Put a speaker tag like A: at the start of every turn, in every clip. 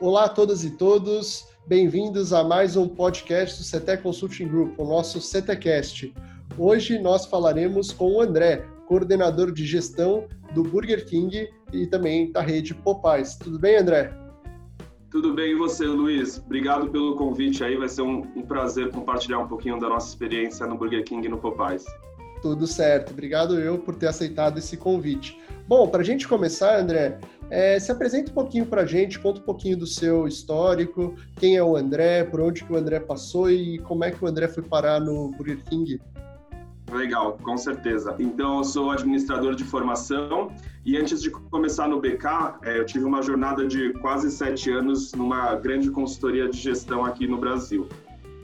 A: Olá a todas e todos, bem-vindos a mais um podcast do CT Consulting Group, o nosso CTcast. Hoje nós falaremos com o André, coordenador de gestão do Burger King e também da rede Popeyes. Tudo bem, André?
B: Tudo bem, e você, Luiz? Obrigado pelo convite aí, vai ser um, um prazer compartilhar um pouquinho da nossa experiência no Burger King e no Popeyes.
A: Tudo certo, obrigado eu por ter aceitado esse convite. Bom, para a gente começar, André, é, se apresenta um pouquinho para a gente, conta um pouquinho do seu histórico, quem é o André, por onde que o André passou e como é que o André foi parar no Burger King.
B: Legal, com certeza. Então, eu sou administrador de formação e antes de começar no BK, é, eu tive uma jornada de quase sete anos numa grande consultoria de gestão aqui no Brasil.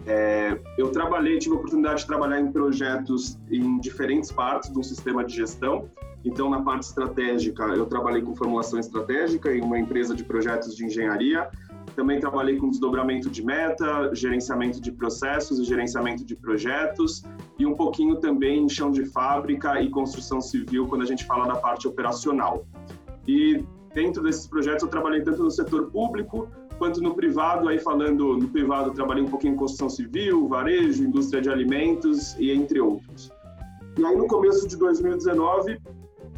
B: É, eu trabalhei, tive a oportunidade de trabalhar em projetos em diferentes partes do sistema de gestão. Então, na parte estratégica, eu trabalhei com formulação estratégica em uma empresa de projetos de engenharia. Também trabalhei com desdobramento de meta, gerenciamento de processos e gerenciamento de projetos, e um pouquinho também em chão de fábrica e construção civil, quando a gente fala da parte operacional. E dentro desses projetos, eu trabalhei tanto no setor público quanto no privado, aí falando no privado, trabalhei um pouquinho em construção civil, varejo, indústria de alimentos e entre outros. E aí no começo de 2019,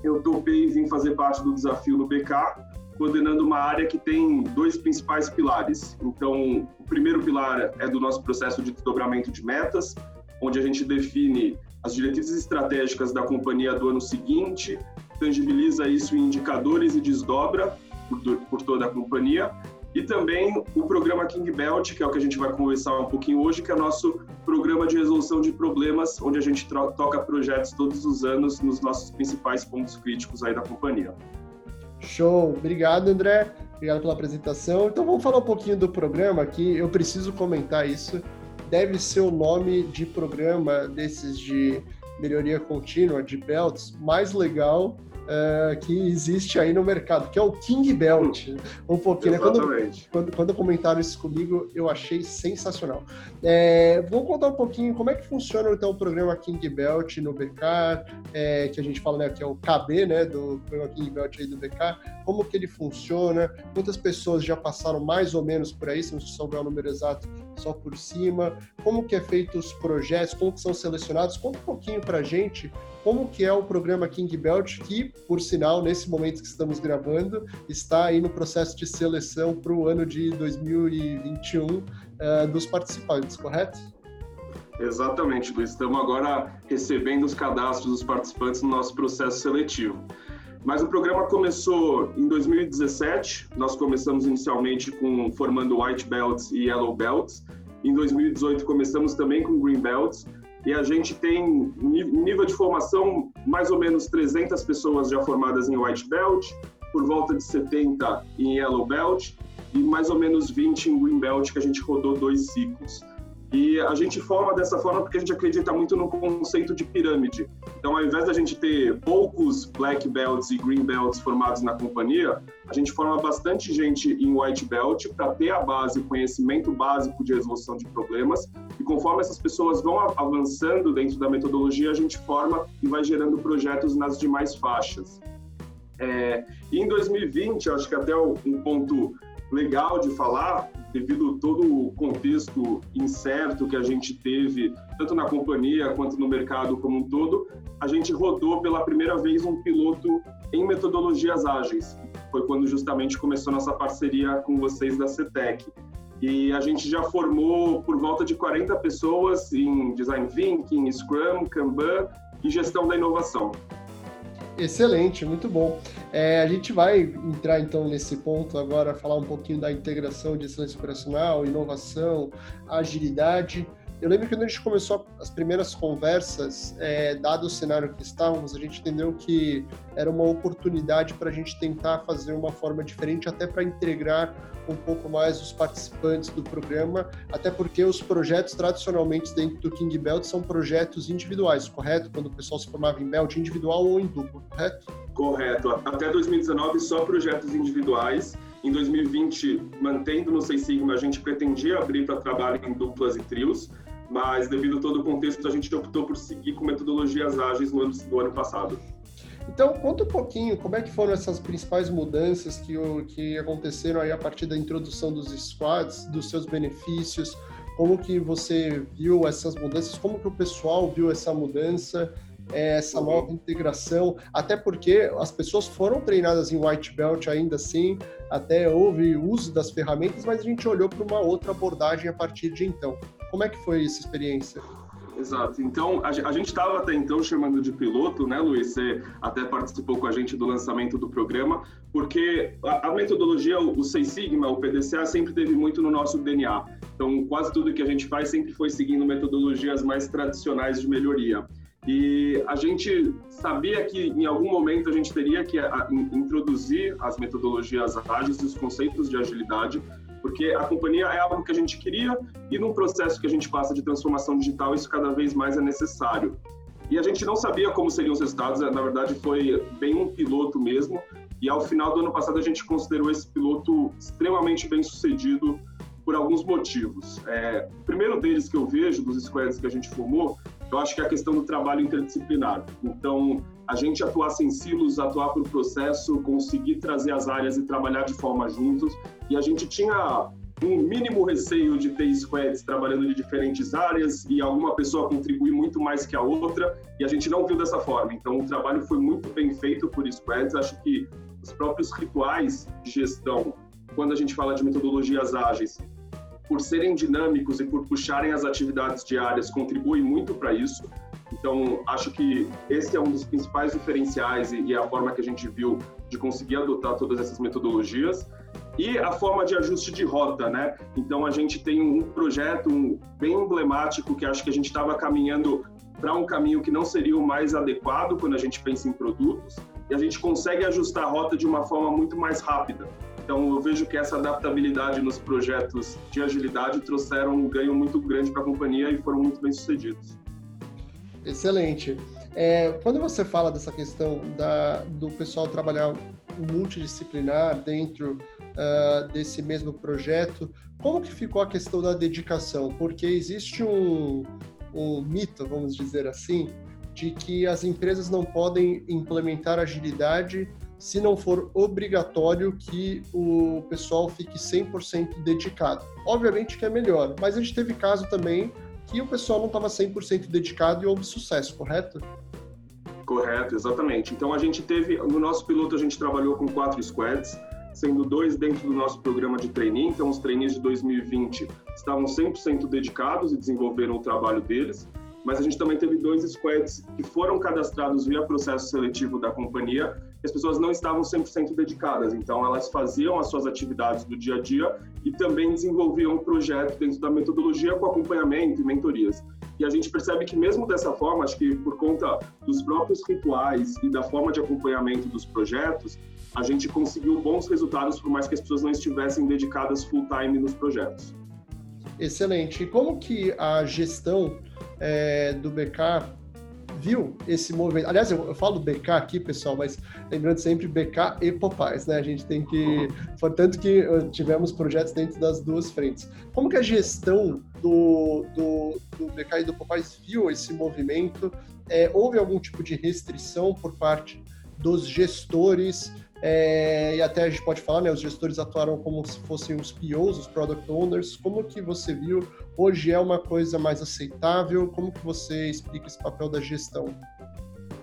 B: eu topei e vim fazer parte do desafio no BK, coordenando uma área que tem dois principais pilares. Então, o primeiro pilar é do nosso processo de desdobramento de metas, onde a gente define as diretrizes estratégicas da companhia do ano seguinte, tangibiliza isso em indicadores e desdobra por toda a companhia, e também o programa King Belt, que é o que a gente vai conversar um pouquinho hoje, que é o nosso programa de resolução de problemas, onde a gente toca projetos todos os anos nos nossos principais pontos críticos aí da companhia.
A: Show, obrigado André, obrigado pela apresentação. Então vamos falar um pouquinho do programa aqui, eu preciso comentar isso. Deve ser o nome de programa desses de melhoria contínua, de belts, mais legal uh, que existe aí no mercado, que é o King Belt. Um pouquinho, né? Quando, quando, quando, comentaram isso comigo, eu achei sensacional. É, vamos contar um pouquinho como é que funciona então o programa King Belt no BK, é, que a gente fala né, que é o KB né, do programa King Belt aí do BK, como que ele funciona, muitas pessoas já passaram mais ou menos por aí, se não souber o número exato, só por cima, como que é feito os projetos, como que são selecionados, conta um pouquinho pra gente como que é o programa King Belt, que, por sinal, nesse momento que estamos gravando, está aí no processo de seleção para o ano de 2021 uh, eh, dos participantes, correto?
B: Exatamente, Luiz. Estamos agora recebendo os cadastros dos participantes no nosso processo seletivo. Mas o programa começou em 2017. Nós começamos inicialmente com formando white belts e yellow belts. Em 2018 começamos também com green belts e a gente tem nível de formação mais ou menos 300 pessoas já formadas em white belt, por volta de 70 em yellow belt e mais ou menos 20 em green belt que a gente rodou dois ciclos. E a gente forma dessa forma porque a gente acredita muito no conceito de pirâmide. Então, ao invés da gente ter poucos black belts e green belts formados na companhia, a gente forma bastante gente em white belt para ter a base, o conhecimento básico de resolução de problemas. E conforme essas pessoas vão avançando dentro da metodologia, a gente forma e vai gerando projetos nas demais faixas. É, e em 2020, acho que até um ponto legal de falar, devido todo o contexto incerto que a gente teve, tanto na companhia quanto no mercado como um todo, a gente rodou pela primeira vez um piloto em metodologias ágeis. Foi quando justamente começou nossa parceria com vocês da CETEC. E a gente já formou por volta de 40 pessoas em Design Thinking, Scrum, Kanban e gestão da inovação.
A: Excelente, muito bom. É, a gente vai entrar então nesse ponto agora, falar um pouquinho da integração de excelência operacional, inovação, agilidade. Eu lembro que quando a gente começou as primeiras conversas, é, dado o cenário que estávamos, a gente entendeu que era uma oportunidade para a gente tentar fazer uma forma diferente, até para integrar um pouco mais os participantes do programa, até porque os projetos tradicionalmente dentro do King Belt são projetos individuais, correto? Quando o pessoal se formava em Belt, individual ou em duplo, correto?
B: Correto. Até 2019, só projetos individuais. Em 2020, mantendo no Seis Sigma, a gente pretendia abrir para trabalho em duplas e trios mas devido a todo o contexto, a gente optou por seguir com metodologias ágeis no ano, no ano passado.
A: Então, conta um pouquinho como é que foram essas principais mudanças que, que aconteceram aí a partir da introdução dos squads, dos seus benefícios, como que você viu essas mudanças, como que o pessoal viu essa mudança, é, essa nova integração, até porque as pessoas foram treinadas em white belt ainda assim, até houve uso das ferramentas, mas a gente olhou para uma outra abordagem a partir de então. Como é que foi essa experiência?
B: Exato. Então, a, gente estava até então chamando de piloto, né, Luiz? Você até participou com a gente do lançamento do programa, porque a, a metodologia, o, o Seis Sigma, o PDCA, sempre teve muito no nosso DNA. Então, quase tudo que a gente faz sempre foi seguindo metodologias mais tradicionais de melhoria. E a gente sabia que em algum momento a gente teria que introduzir as metodologias ágeis e os conceitos de agilidade porque a companhia é algo que a gente queria e num processo que a gente passa de transformação digital, isso cada vez mais é necessário. E a gente não sabia como seriam os resultados, na verdade foi bem um piloto mesmo, e ao final do ano passado a gente considerou esse piloto extremamente bem sucedido por alguns motivos. É, o primeiro deles que eu vejo dos squads que a gente formou, eu acho que é a questão do trabalho interdisciplinar. Então, a gente atuar sem silos, atuar por processo, conseguir trazer as áreas e trabalhar de forma juntos. E a gente tinha um mínimo receio de ter squads trabalhando de diferentes áreas e alguma pessoa contribuir muito mais que a outra, e a gente não viu dessa forma. Então, o trabalho foi muito bem feito por squads. Acho que os próprios rituais de gestão, quando a gente fala de metodologias ágeis, por serem dinâmicos e por puxarem as atividades diárias, contribuem muito para isso. Então, acho que esse é um dos principais diferenciais e, a forma que a gente viu de conseguir adotar todas essas metodologias. E a forma de ajuste de rota, né? Então, a gente tem um projeto bem emblemático que acho que a gente estava caminhando para um caminho que não seria o mais adequado quando a gente pensa em produtos, e a gente consegue ajustar a rota de uma forma muito mais rápida. Então, eu vejo que essa adaptabilidade nos projetos de agilidade trouxeram um ganho muito grande para a companhia e foram muito bem sucedidos.
A: Excelente. É, quando você fala dessa questão da, do pessoal trabalhar multidisciplinar dentro uh, desse mesmo projeto, como que ficou a questão da dedicação? Porque existe um, um mito, vamos dizer assim, de que as empresas não podem implementar agilidade se não for obrigatório que o pessoal fique 100% dedicado. Obviamente que é melhor, mas a gente teve caso também que o pessoal não estava 100% dedicado e houve sucesso, correto?
B: Correto, exatamente. Então a gente teve, no nosso piloto a gente trabalhou com quatro squads, sendo dois dentro do nosso programa de trainee, então os trainees de 2020 estavam 100% dedicados e desenvolveram o trabalho deles, mas a gente também teve dois squads que foram cadastrados via processo seletivo da companhia as pessoas não estavam 100% dedicadas, então elas faziam as suas atividades do dia a dia e também desenvolviam um projeto dentro da metodologia com acompanhamento e mentorias. E a gente percebe que mesmo dessa forma, acho que por conta dos próprios rituais e da forma de acompanhamento dos projetos, a gente conseguiu bons resultados por mais que as pessoas não estivessem dedicadas full time nos projetos.
A: Excelente. E como que a gestão é, do BK viu esse movimento. Aliás, eu, eu, falo BK aqui, pessoal, mas lembrando sempre BK e Popais, né? A gente tem que. Portanto, que uh, tivemos projetos dentro das duas frentes. Como que a gestão do, do, do BK e do Popais viu esse movimento? É, houve algum tipo de restrição por parte dos gestores? É, e até a gente pode falar, né, os gestores atuaram como se fossem os POs, os Product Owners. Como que você viu? Hoje é uma coisa mais aceitável? Como que você explica esse papel da gestão?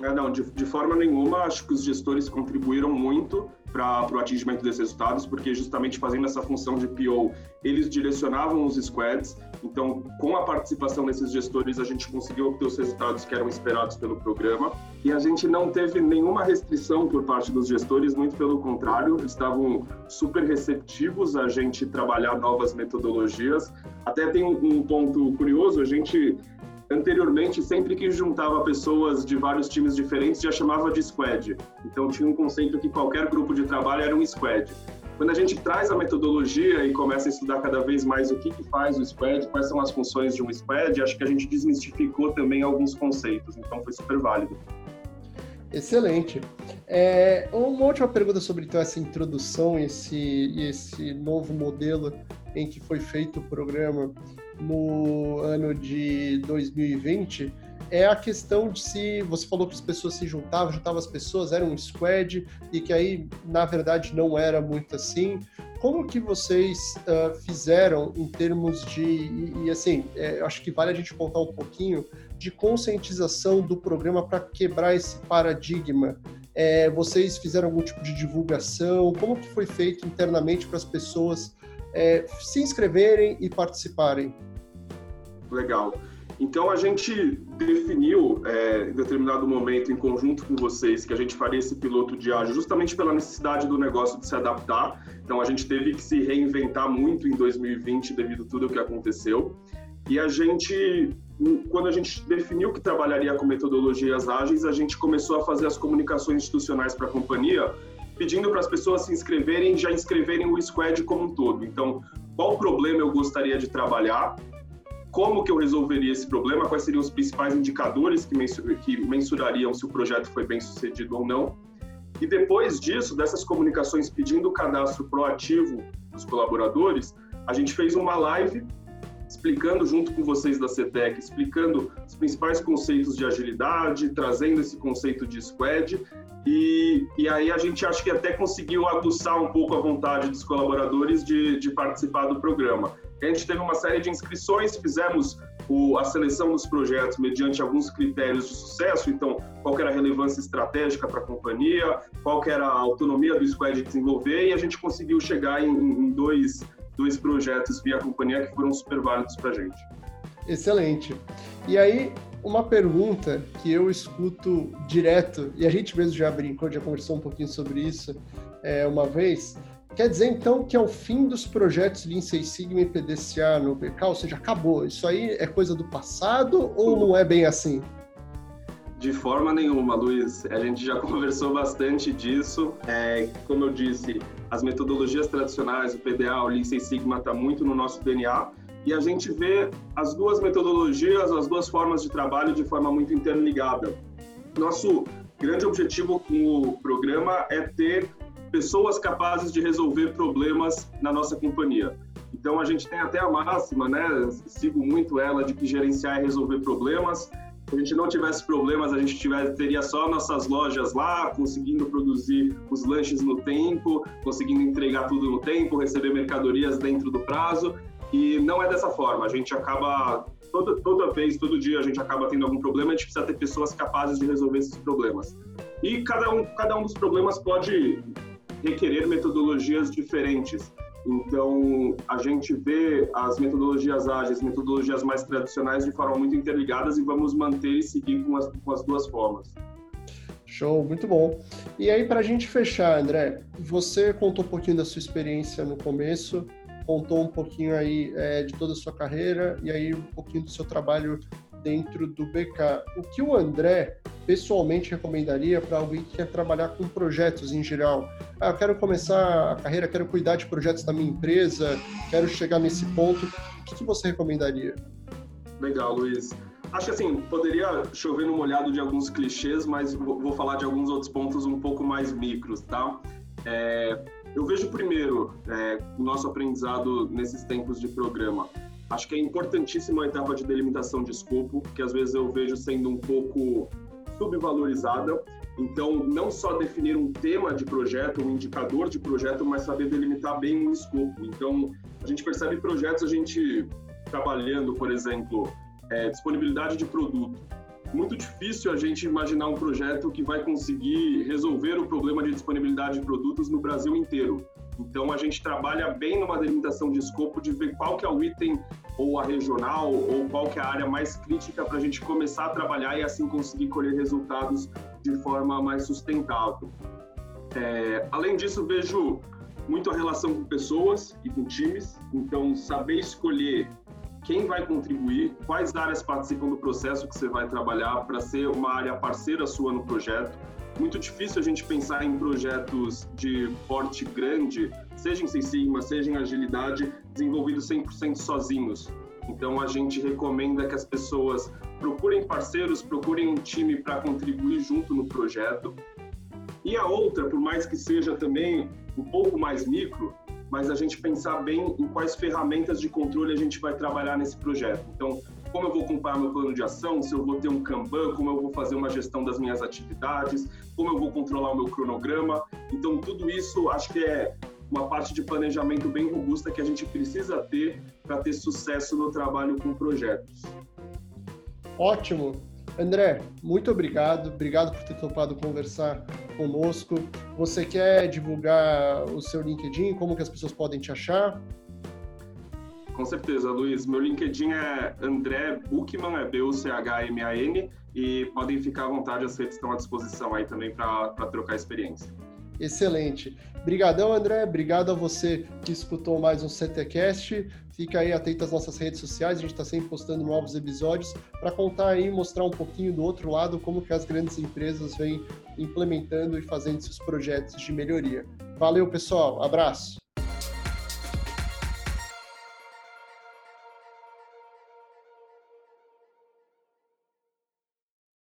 B: É, não, de, de forma nenhuma, acho que os gestores contribuíram muito para o atingimento desses resultados, porque justamente fazendo essa função de PO, eles direcionavam os squads. Então, com a participação desses gestores, a gente conseguiu obter os resultados que eram esperados pelo programa. E a gente não teve nenhuma restrição por parte dos gestores, muito pelo contrário, eles estavam super receptivos a gente trabalhar novas metodologias. Até tem um ponto curioso, a gente Anteriormente, sempre que juntava pessoas de vários times diferentes, já chamava de squad. Então, tinha um conceito que qualquer grupo de trabalho era um squad. Quando a gente traz a metodologia e começa a estudar cada vez mais o que, que faz o squad, quais são as funções de um squad, acho que a gente desmistificou também alguns conceitos. Então, foi super válido.
A: Excelente. É, uma última pergunta sobre então, essa introdução, esse, esse novo modelo em que foi feito o programa no ano de 2020 é a questão de se você falou que as pessoas se juntavam, juntavam as pessoas, era um squad e que aí na verdade não era muito assim. Como que vocês uh, fizeram em termos de e, e assim, é, acho que vale a gente contar um pouquinho de conscientização do programa para quebrar esse paradigma. É, vocês fizeram algum tipo de divulgação? Como que foi feito internamente para as pessoas é, se inscreverem e participarem?
B: Legal. Então a gente definiu é, em determinado momento, em conjunto com vocês, que a gente faria esse piloto diário justamente pela necessidade do negócio de se adaptar. Então a gente teve que se reinventar muito em 2020 devido a tudo o que aconteceu. E a gente, quando a gente definiu que trabalharia com metodologias ágeis, a gente começou a fazer as comunicações institucionais para a companhia, pedindo para as pessoas se inscreverem, já inscreverem o squad como um todo. Então, qual problema eu gostaria de trabalhar? como que eu resolveria esse problema, quais seriam os principais indicadores que, que mensurariam se o projeto foi bem sucedido ou não. E depois disso, dessas comunicações pedindo o cadastro proativo dos colaboradores, a gente fez uma live explicando junto com vocês da CETEC, explicando os principais conceitos de agilidade, trazendo esse conceito de squad, e, e aí a gente acha que até conseguiu aguçar um pouco a vontade dos colaboradores de, de participar do programa. A gente teve uma série de inscrições, fizemos o, a seleção dos projetos mediante alguns critérios de sucesso, então qual era a relevância estratégica para a companhia, qual era a autonomia do squad de desenvolver, e a gente conseguiu chegar em, em dois, dois projetos via companhia que foram super válidos para a gente.
A: Excelente. E aí, uma pergunta que eu escuto direto, e a gente mesmo já brincou, já conversou um pouquinho sobre isso é, uma vez, Quer dizer, então, que ao fim dos projetos Lean Six Sigma e PDCA no BK, ou seja, acabou. Isso aí é coisa do passado ou não é bem assim?
B: De forma nenhuma, Luiz. A gente já conversou bastante disso. É, como eu disse, as metodologias tradicionais, o PDA, o Lean Six Sigma, está muito no nosso DNA. E a gente vê as duas metodologias, as duas formas de trabalho de forma muito interligada. Nosso grande objetivo com o programa é ter pessoas capazes de resolver problemas na nossa companhia. Então a gente tem até a máxima, né? Sigo muito ela de que gerenciar é resolver problemas. Se a gente não tivesse problemas, a gente tivesse, teria só nossas lojas lá, conseguindo produzir os lanches no tempo, conseguindo entregar tudo no tempo, receber mercadorias dentro do prazo. E não é dessa forma. A gente acaba toda, toda vez, todo dia, a gente acaba tendo algum problema. A gente precisa ter pessoas capazes de resolver esses problemas. E cada um, cada um dos problemas pode requerer metodologias diferentes. Então, a gente vê as metodologias ágeis, metodologias mais tradicionais de forma muito interligadas e vamos manter e seguir com as, com as duas formas.
A: Show, muito bom. E aí, para a gente fechar, André, você contou um pouquinho da sua experiência no começo, contou um pouquinho aí é, de toda a sua carreira e aí um pouquinho do seu trabalho dentro do BK. O que o André pessoalmente recomendaria para alguém que quer trabalhar com projetos em geral? Ah, eu quero começar a carreira, quero cuidar de projetos da minha empresa, quero chegar nesse ponto. O que, que você recomendaria?
B: Legal, Luiz. Acho que assim, poderia chover no molhado de alguns clichês, mas vou falar de alguns outros pontos um pouco mais micros, tá? É, eu vejo primeiro é, o nosso aprendizado nesses tempos de programa. Acho que é importantíssima a etapa de delimitação de escopo, que às vezes eu vejo sendo um pouco subvalorizada. Então, não só definir um tema de projeto, um indicador de projeto, mas saber delimitar bem o escopo. Então, a gente percebe projetos, a gente trabalhando, por exemplo, é, disponibilidade de produto. Muito difícil a gente imaginar um projeto que vai conseguir resolver o problema de disponibilidade de produtos no Brasil inteiro. Então a gente trabalha bem numa delimitação de escopo de ver qual que é o item ou a regional ou qual que é a área mais crítica para a gente começar a trabalhar e assim conseguir colher resultados de forma mais sustentável. É, além disso, vejo muito a relação com pessoas e com times, então saber escolher quem vai contribuir, quais áreas participam do processo que você vai trabalhar para ser uma área parceira sua no projeto muito difícil a gente pensar em projetos de porte grande, seja em Six Sigma, seja em agilidade, desenvolvidos 100% sozinhos. Então a gente recomenda que as pessoas procurem parceiros, procurem um time para contribuir junto no projeto. E a outra, por mais que seja também um pouco mais micro, mas a gente pensar bem em quais ferramentas de controle a gente vai trabalhar nesse projeto. Então, como eu vou acompanhar meu plano de ação, se eu vou ter um Kanban, como eu vou fazer uma gestão das minhas atividades, como eu vou controlar o meu cronograma. Então, tudo isso acho que é uma parte de planejamento bem robusta que a gente precisa ter para ter sucesso no trabalho com projetos.
A: Ótimo. André, muito obrigado. Obrigado por ter topado conversar conosco. Você quer divulgar o seu LinkedIn? Como que as pessoas podem te achar?
B: Com certeza, Luiz. Meu LinkedIn é André Buchmann, é B-U-C-H-M-A-N, e podem ficar à vontade, as redes estão à disposição aí também para trocar experiência.
A: Excelente. Obrigadão, André. Obrigado a você que escutou mais um CTcast. Fica aí atento às nossas redes sociais, a gente está sempre postando novos episódios para contar aí, mostrar um pouquinho do outro lado como que as grandes empresas vêm implementando e fazendo seus projetos de melhoria. Valeu, pessoal. Abraço.